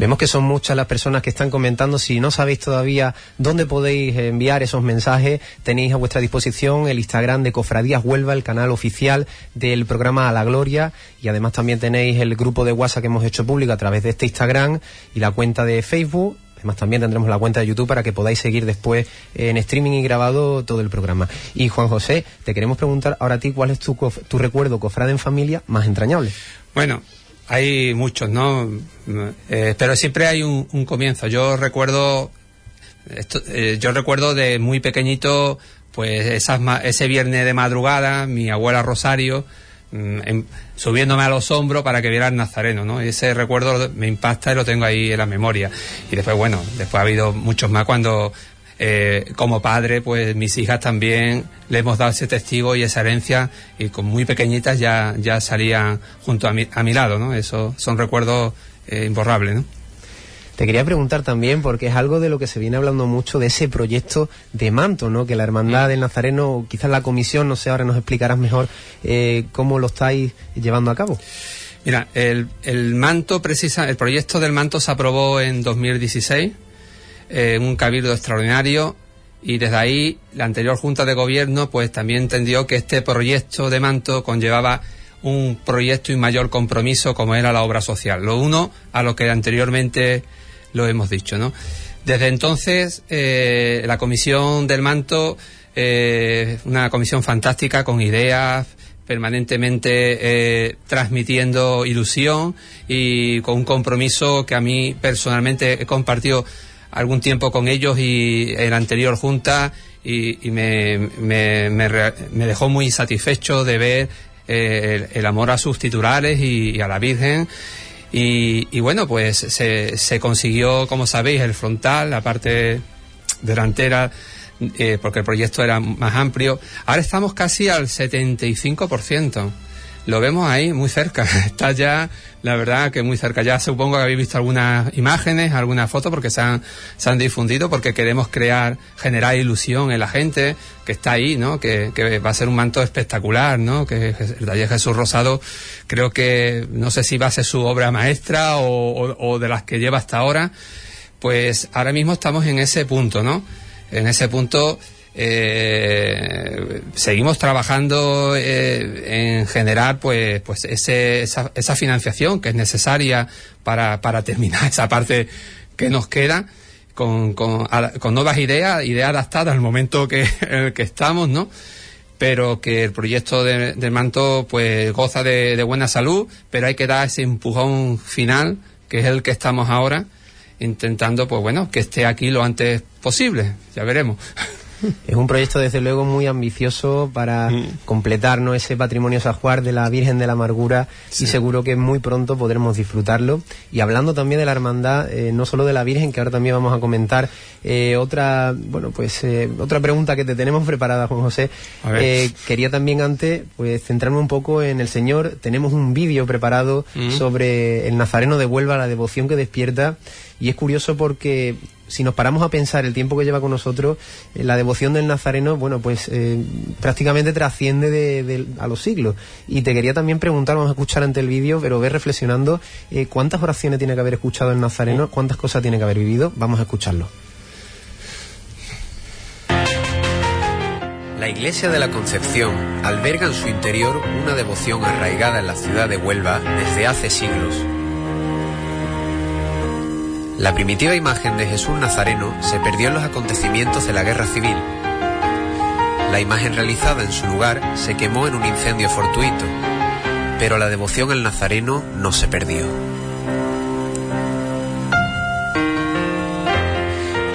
Vemos que son muchas las personas que están comentando. Si no sabéis todavía dónde podéis enviar esos mensajes, tenéis a vuestra disposición el Instagram de Cofradías Huelva, el canal oficial del programa A la Gloria. Y además también tenéis el grupo de WhatsApp que hemos hecho público a través de este Instagram y la cuenta de Facebook. Además también tendremos la cuenta de YouTube para que podáis seguir después en streaming y grabado todo el programa. Y Juan José, te queremos preguntar ahora a ti cuál es tu, tu recuerdo cofrade en familia más entrañable. Bueno, hay muchos, ¿no? Eh, pero siempre hay un, comienzo. Yo recuerdo, eh, yo recuerdo de muy pequeñito, pues esas, ese viernes de madrugada, mi abuela Rosario, mm, subiéndome a los hombros para que viera el nazareno, ¿no? ese recuerdo me impacta y lo tengo ahí en la memoria. Y después, bueno, después ha habido muchos más cuando eh, como padre, pues mis hijas también le hemos dado ese testigo y esa herencia y con muy pequeñitas ya, ya salían junto a mi, a mi lado, ¿no? Eso son recuerdos eh, imborrables, ¿no? Te quería preguntar también, porque es algo de lo que se viene hablando mucho, de ese proyecto de manto, ¿no? Que la Hermandad del Nazareno, quizás la comisión, no sé, ahora nos explicarás mejor eh, cómo lo estáis llevando a cabo. Mira, el, el manto, precisa, el proyecto del manto se aprobó en 2016 eh, un cabildo extraordinario y desde ahí la anterior Junta de Gobierno pues también entendió que este proyecto de manto conllevaba un proyecto y mayor compromiso como era la obra social. Lo uno a lo que anteriormente lo hemos dicho, ¿no? Desde entonces eh, la comisión del manto, eh, una comisión fantástica con ideas, permanentemente eh, transmitiendo ilusión y con un compromiso que a mí personalmente he compartido algún tiempo con ellos y en la anterior junta y, me, me, me, dejó muy satisfecho de ver eh, el, amor a sus titulares y, a la Virgen. Y, y bueno, pues se, se, consiguió, como sabéis, el frontal, la parte delantera, eh, porque el proyecto era más amplio. Ahora estamos casi al 75% lo vemos ahí muy cerca. Está ya, la verdad, que muy cerca. Ya supongo que habéis visto algunas imágenes, algunas fotos, porque se han, se han difundido, porque queremos crear, generar ilusión en la gente que está ahí, ¿no? Que, va a ser un manto espectacular, ¿no? Que el taller Jesús Rosado, creo que, no sé si va a ser su obra maestra o de las que lleva hasta ahora. Pues ahora mismo estamos en ese punto, ¿no? En ese punto eh, seguimos trabajando eh, en generar pues pues ese, esa, esa, financiación que es necesaria para, terminar esa parte que nos queda con, con, con nuevas ideas ideas adaptadas al momento que, en el que estamos no pero que el proyecto de- del manto pues goza de, de buena salud, pero hay que dar ese empujón final, que es el que estamos ahora, intentando pues bueno, que esté aquí lo antes posible, ya veremos. Es un proyecto desde luego muy ambicioso para completar ¿no? ese patrimonio sajuar de la Virgen de la Amargura y seguro que muy pronto podremos disfrutarlo. Y hablando también de la hermandad, eh, no solo de la Virgen, que ahora también vamos a comentar, eh, otra, bueno, pues eh, otra pregunta que te tenemos preparada, Juan José. Eh, quería también antes pues centrarme un poco en el Señor. Tenemos un vídeo preparado Mm. sobre el Nazareno de Huelva, la devoción que despierta. Y es curioso porque si nos paramos a pensar el tiempo que lleva con nosotros, eh, la devoción del Nazareno, bueno, pues eh, prácticamente trasciende de, a los siglos. Y te quería también preguntar, vamos a escuchar ante el vídeo, pero ve reflexionando, eh, ¿cuántas oraciones tiene que haber escuchado el Nazareno? ¿Cuántas cosas tiene que haber vivido? Vamos a escucharlo. La Iglesia de la Concepción alberga en su interior una devoción arraigada en la ciudad de Huelva desde hace siglos. La primitiva imagen de Jesús Nazareno se perdió en los acontecimientos de la Guerra Civil. La imagen realizada en su lugar se quemó en un incendio fortuito, pero la devoción al Nazareno no se perdió.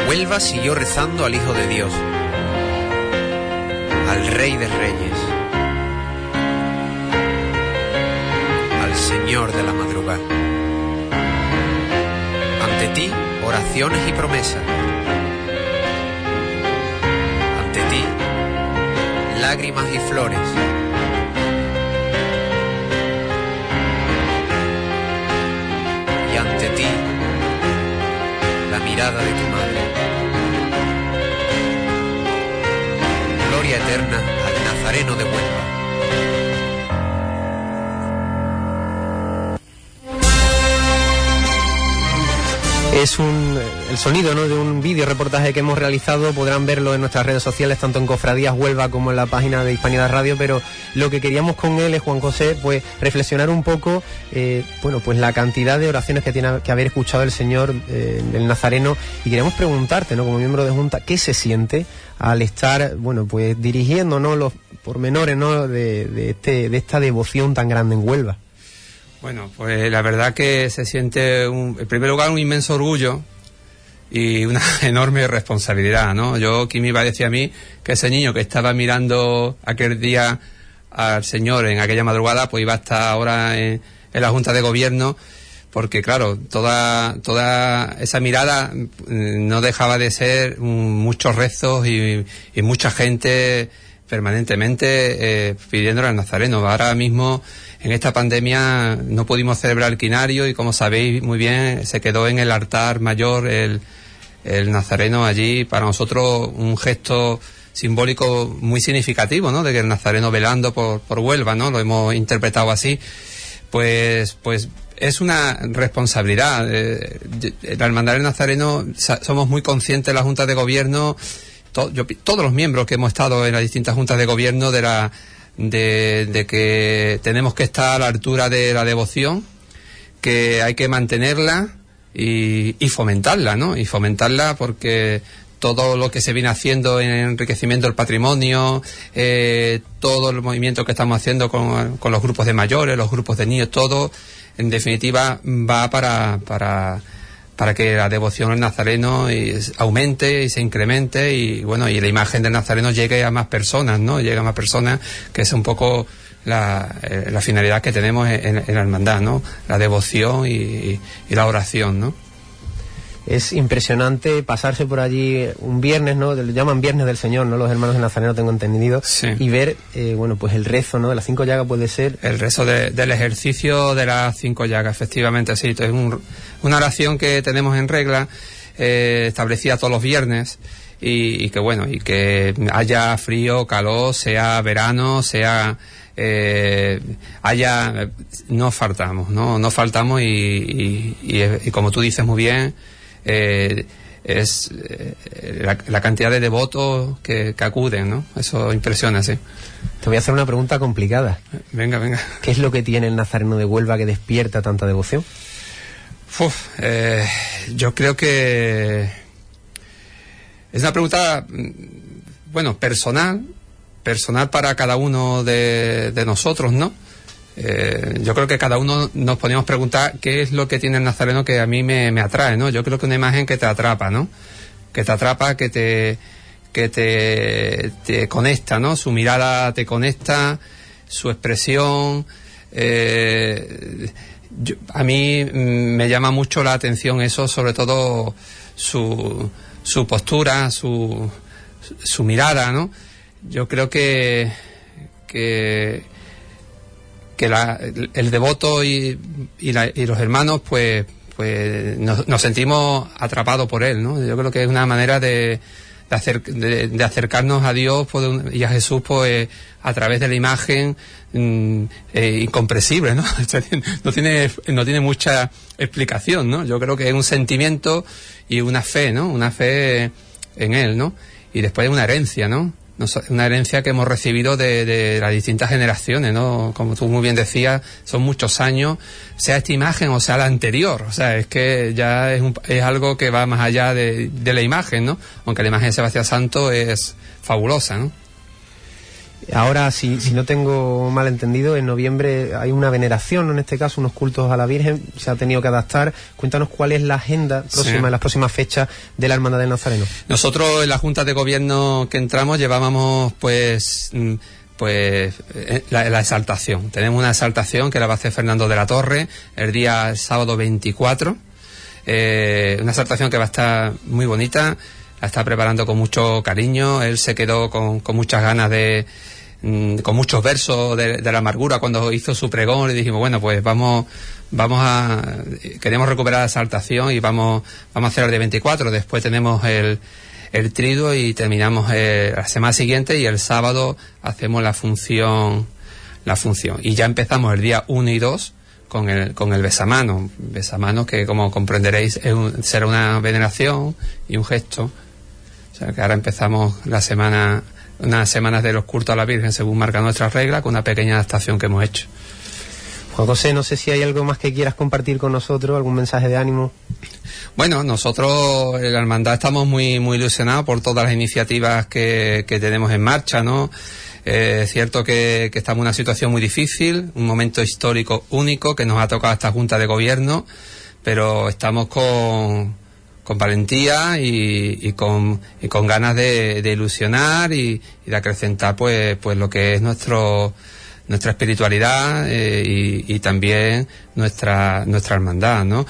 Huelva siguió rezando al Hijo de Dios, al Rey de Reyes, al Señor de la madrugada. Ante ti, oraciones y promesas. Ante ti, lágrimas y flores. Y ante ti, la mirada de tu madre. Gloria eterna al Nazareno de Huelva. Es un, el sonido ¿no? de un vídeo reportaje que hemos realizado, podrán verlo en nuestras redes sociales, tanto en Cofradías Huelva como en la página de Hispanidad Radio, pero lo que queríamos con él es, Juan José, pues reflexionar un poco, eh, bueno, pues la cantidad de oraciones que tiene que haber escuchado el Señor, eh, el Nazareno, y queríamos preguntarte, ¿no? como miembro de Junta, ¿qué se siente al estar, bueno, pues dirigiendo, ¿no? los pormenores, ¿no? De, de, este, de esta devoción tan grande en Huelva? Bueno, pues la verdad que se siente, un- en primer lugar, un inmenso orgullo y una enorme responsabilidad, ¿no? Yo, ¿quién me iba a decir a mí que ese niño que estaba mirando aquel día al Señor en aquella madrugada, pues iba a estar ahora en, la Junta de Gobierno? Porque, claro, toda, toda esa mirada mm, no dejaba de ser mm, muchos rezos y mucha gente permanentemente eh, pidiéndole al Nazareno. Ahora mismo, en esta pandemia, no pudimos celebrar el quinario y, como sabéis muy bien, se quedó en el altar mayor el, el Nazareno allí. Para nosotros, un gesto simbólico muy significativo, ¿no? De que el Nazareno velando por, por Huelva, ¿no? Lo hemos interpretado así. Pues, pues es una responsabilidad. Eh, la Hermandad del Nazareno somos muy conscientes la Junta de Gobierno, yo todos los miembros que hemos estado en las distintas juntas de gobierno de la de, que tenemos que estar a la altura de la devoción, que hay que mantenerla y, y fomentarla, ¿no? Y fomentarla porque todo lo que se viene haciendo en enriquecimiento del patrimonio, eh, todo el movimiento que estamos haciendo con, con los grupos de mayores, los grupos de niños, todo, en definitiva, va para, para, para que la devoción al nazareno y- aumente y se incremente y bueno y la imagen del nazareno llegue a más personas no llegue a más personas que es un poco la, eh, finalidad que tenemos en, la hermandad no la devoción y la oración no Es impresionante pasarse por allí un viernes, ¿no? Lo llaman viernes del Señor, ¿no? Los hermanos de Nazareno tengo entendido. Sí. Y ver, eh, bueno, pues el rezo, ¿no? De las cinco llagas puede ser. el rezo de- del ejercicio de las cinco llagas, efectivamente, sí. Es un- una oración que tenemos en regla, eh, establecida todos los viernes, y, y que bueno, y que haya frío, calor, sea verano, sea eh, haya, no faltamos, no, no faltamos y, y- y- y como tú dices muy bien, eh, es eh, la, la cantidad de devotos que, que acuden, ¿no? Eso impresiona, sí. Te voy a hacer una pregunta complicada. Venga, venga. ¿Qué es lo que tiene el Nazareno de Huelva que despierta tanta devoción? Uf, eh, yo creo que es una pregunta, mm, bueno, personal, personal para cada uno de, nosotros, ¿no? Eh, yo creo que cada uno nos podemos preguntar qué es lo que tiene el nazareno que a mí me, me, atrae, ¿no? Yo creo que una imagen que te atrapa, ¿no? Que te atrapa, que te, que te conecta, ¿no? Su mirada te conecta, su expresión. Eh, a mí mm, me llama mucho la atención eso, sobre todo su, su postura, su, su mirada, ¿no? Yo creo que, que, que el devoto y, y, los hermanos, pues, pues nos, nos, sentimos atrapados por él, ¿no? Yo creo que es una manera de, de, acercarnos a Dios pues, y a Jesús pues, a través de la imagen mm, eh, incomprensible, ¿no? no, tiene, no tiene mucha explicación, ¿no? Yo creo que es un sentimiento y una fe, ¿no? Una fe en Él, ¿no? Y después una herencia, ¿no? Una herencia que hemos recibido de, las distintas generaciones, ¿no? Como tú muy bien decías, son muchos años, sea esta imagen o sea la anterior. O sea, es que ya es, es algo que va más allá de, de la imagen, ¿no? Aunque la imagen de Sebastián Santo es fabulosa, ¿no? Ahora, si, si no tengo mal entendido, en noviembre hay una veneración, en este caso unos cultos a la Virgen, se ha tenido que adaptar. Cuéntanos cuál es la agenda próxima, las próximas fechas de la Hermandad del Nazareno. Nosotros en la Junta de Gobierno que entramos llevábamos pues mm, pues eh, la, exaltación. Tenemos una exaltación que la va a hacer Fernando de la Torre el día sábado 24. Eh, una exaltación que va a estar muy bonita, la está preparando con mucho cariño. Él se quedó con, con muchas ganas de, Mm, con muchos versos de, la amargura cuando hizo su pregón y dijimos bueno pues vamos vamos a queremos recuperar la exaltación y vamos vamos a hacer el de 24 después tenemos el el trido y terminamos eh, la semana siguiente y el sábado hacemos la función la función y ya empezamos el día 1 y 2 con el, con el besamano, besamano que como comprenderéis es será una veneración y un gesto. O sea que ahora empezamos la semana unas semanas de los cultos a la Virgen según marca nuestra regla, con una pequeña adaptación que hemos hecho. Juan José, no sé si hay algo más que quieras compartir con nosotros, algún mensaje de ánimo. Bueno, nosotros en la hermandad estamos muy, muy ilusionados por todas las iniciativas que, que tenemos en marcha, ¿no? Eh, es cierto que, que, estamos en una situación muy difícil, un momento histórico único que nos ha tocado esta Junta de Gobierno, pero estamos con, con valentía y, con, y con ganas de, ilusionar y, de acrecentar pues, pues lo que es nuestro nuestra espiritualidad eh, y, también nuestra nuestra hermandad, ¿no?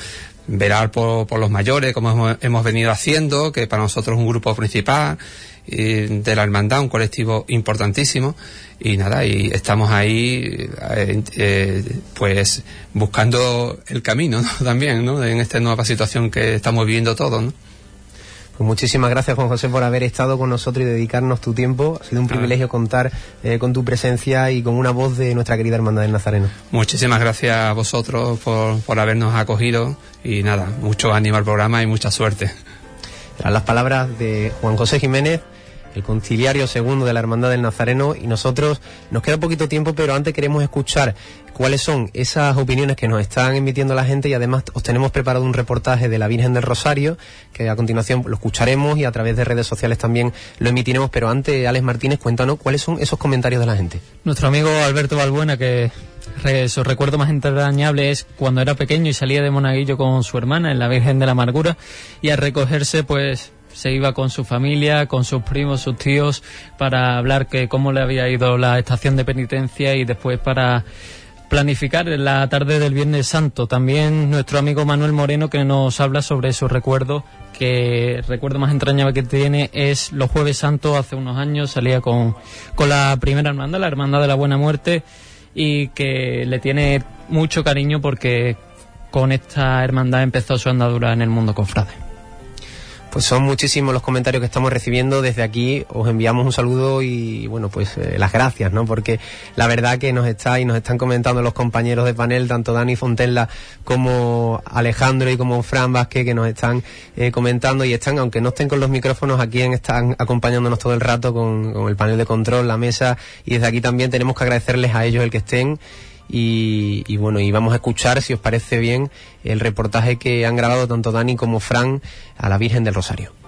Velar por, por los mayores, como hemos, venido haciendo, que para nosotros es un grupo principal de la hermandad, un colectivo importantísimo, y nada, y estamos ahí eh, eh, pues buscando el camino también, ¿no? En esta nueva situación que estamos viviendo todos, ¿no? Pues muchísimas gracias, Juan José, por haber estado con nosotros y dedicarnos tu tiempo. Ha sido un privilegio contar eh, con tu presencia y con una voz de nuestra querida Hermandad del Nazareno. Muchísimas gracias a vosotros por, por habernos acogido y nada, mucho ánimo al programa y mucha suerte. Tras las palabras de Juan José Jiménez, el conciliario segundo de la Hermandad del Nazareno y nosotros nos queda poquito tiempo, pero antes queremos escuchar cuáles son esas opiniones que nos están emitiendo la gente y además os tenemos preparado un reportaje de la Virgen del Rosario que a continuación lo escucharemos y a través de redes sociales también lo emitiremos, pero antes Alex Martínez, cuéntanos cuáles son esos comentarios de la gente. Nuestro amigo Alberto Balbuena que su recuerdo más entrañable es cuando era pequeño y salía de Monaguillo con su hermana en la Virgen de la Amargura y al recogerse pues se iba con su familia, con sus primos, sus tíos, para hablar que cómo le había ido la estación de penitencia y después para planificar la tarde del Viernes Santo. También nuestro amigo Manuel Moreno que nos habla sobre su recuerdo, que el recuerdo más entrañable que tiene es los jueves santos, hace unos años salía con, con la primera hermandad, la Hermandad de la Buena Muerte, y que le tiene mucho cariño porque con esta hermandad empezó su andadura en el mundo cofrade. Pues son muchísimos los comentarios que estamos recibiendo. Desde aquí os enviamos un saludo y, bueno, pues eh, las gracias, ¿no? Porque la verdad que nos está y nos están comentando los compañeros de panel, tanto Dani Fontella como Alejandro y como Fran Vázquez, que nos están eh, comentando y están, aunque no estén con los micrófonos, aquí están acompañándonos todo el rato con, con el panel de control, la mesa. Y desde aquí también tenemos que agradecerles a ellos el que estén y, bueno, y vamos a escuchar, si os parece bien, el reportaje que han grabado tanto Dani como Fran a la Virgen del Rosario.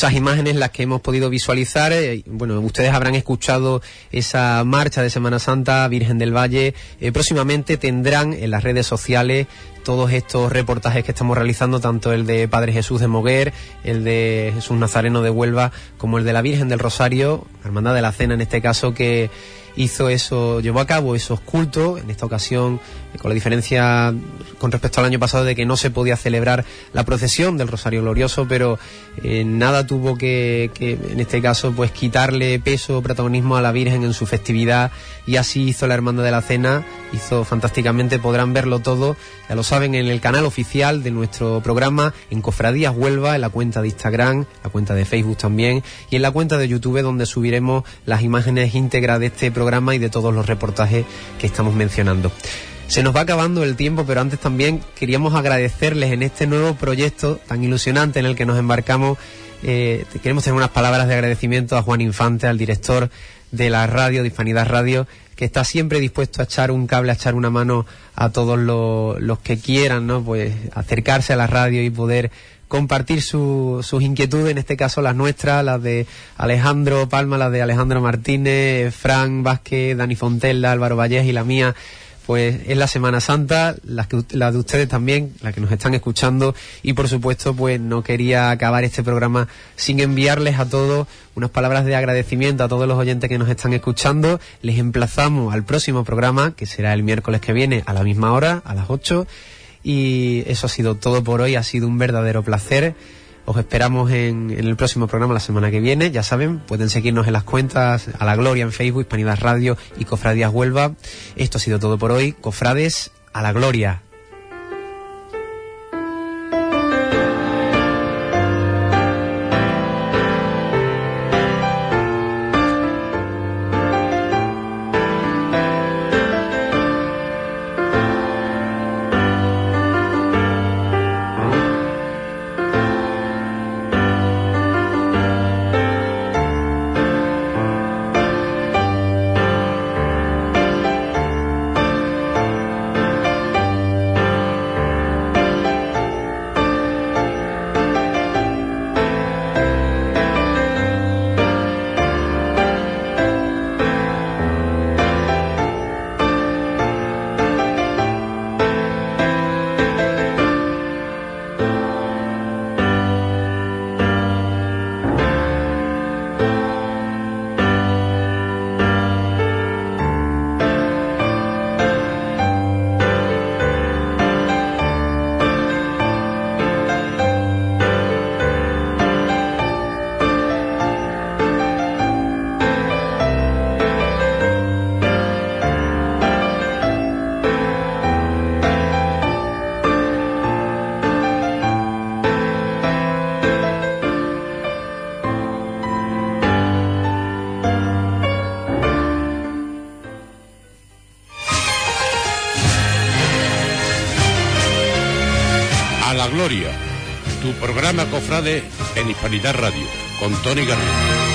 Preciosas imágenes las que hemos podido visualizar. Eh, bueno, ustedes habrán escuchado esa marcha de Semana Santa Virgen del Valle. Eh, próximamente tendrán en las redes sociales todos estos reportajes que estamos realizando, tanto el de Padre Jesús de Moguer, el de Jesús Nazareno de Huelva, como el de la Virgen del Rosario, Hermandad de la Cena en este caso, que hizo eso, llevó a cabo esos cultos, en esta ocasión con la diferencia con respecto al año pasado de que no se podía celebrar la procesión del Rosario Glorioso, pero eh, nada tuvo que, que, en este caso, pues quitarle peso, o protagonismo a la Virgen en su festividad y así hizo la Hermandad de la Cena, hizo fantásticamente, podrán verlo todo, saben, en el canal oficial de nuestro programa, en Cofradías Huelva, en la cuenta de Instagram, la cuenta de Facebook también y en la cuenta de YouTube donde subiremos las imágenes íntegras de este programa y de todos los reportajes que estamos mencionando. Se nos va acabando el tiempo, pero antes también queríamos agradecerles en este nuevo proyecto tan ilusionante en el que nos embarcamos. Eh, queremos tener unas palabras de agradecimiento a Juan Infante, al director de la radio, de Radio, que está siempre dispuesto a echar un cable, a echar una mano a todos los, los que quieran, ¿no? Pues acercarse a la radio y poder compartir su, sus inquietudes, en este caso las nuestras, las de Alejandro Palma, las de Alejandro Martínez, Fran Vázquez, Dani Fontella, Álvaro Vallés y la mía pues es la Semana Santa, la, que, la de ustedes también, la que nos están escuchando y por supuesto pues no quería acabar este programa sin enviarles a todos unas palabras de agradecimiento a todos los oyentes que nos están escuchando. Les emplazamos al próximo programa que será el miércoles que viene a la misma hora, a las 8 y eso ha sido todo por hoy, ha sido un verdadero placer. Os esperamos en, el próximo programa la semana que viene. Ya saben, pueden seguirnos en las cuentas a la Gloria en Facebook, Hispanidad Radio y Cofradías Huelva. Esto ha sido todo por hoy. Cofrades, a la Gloria. Hispanidad Radio, con Tony Garrido.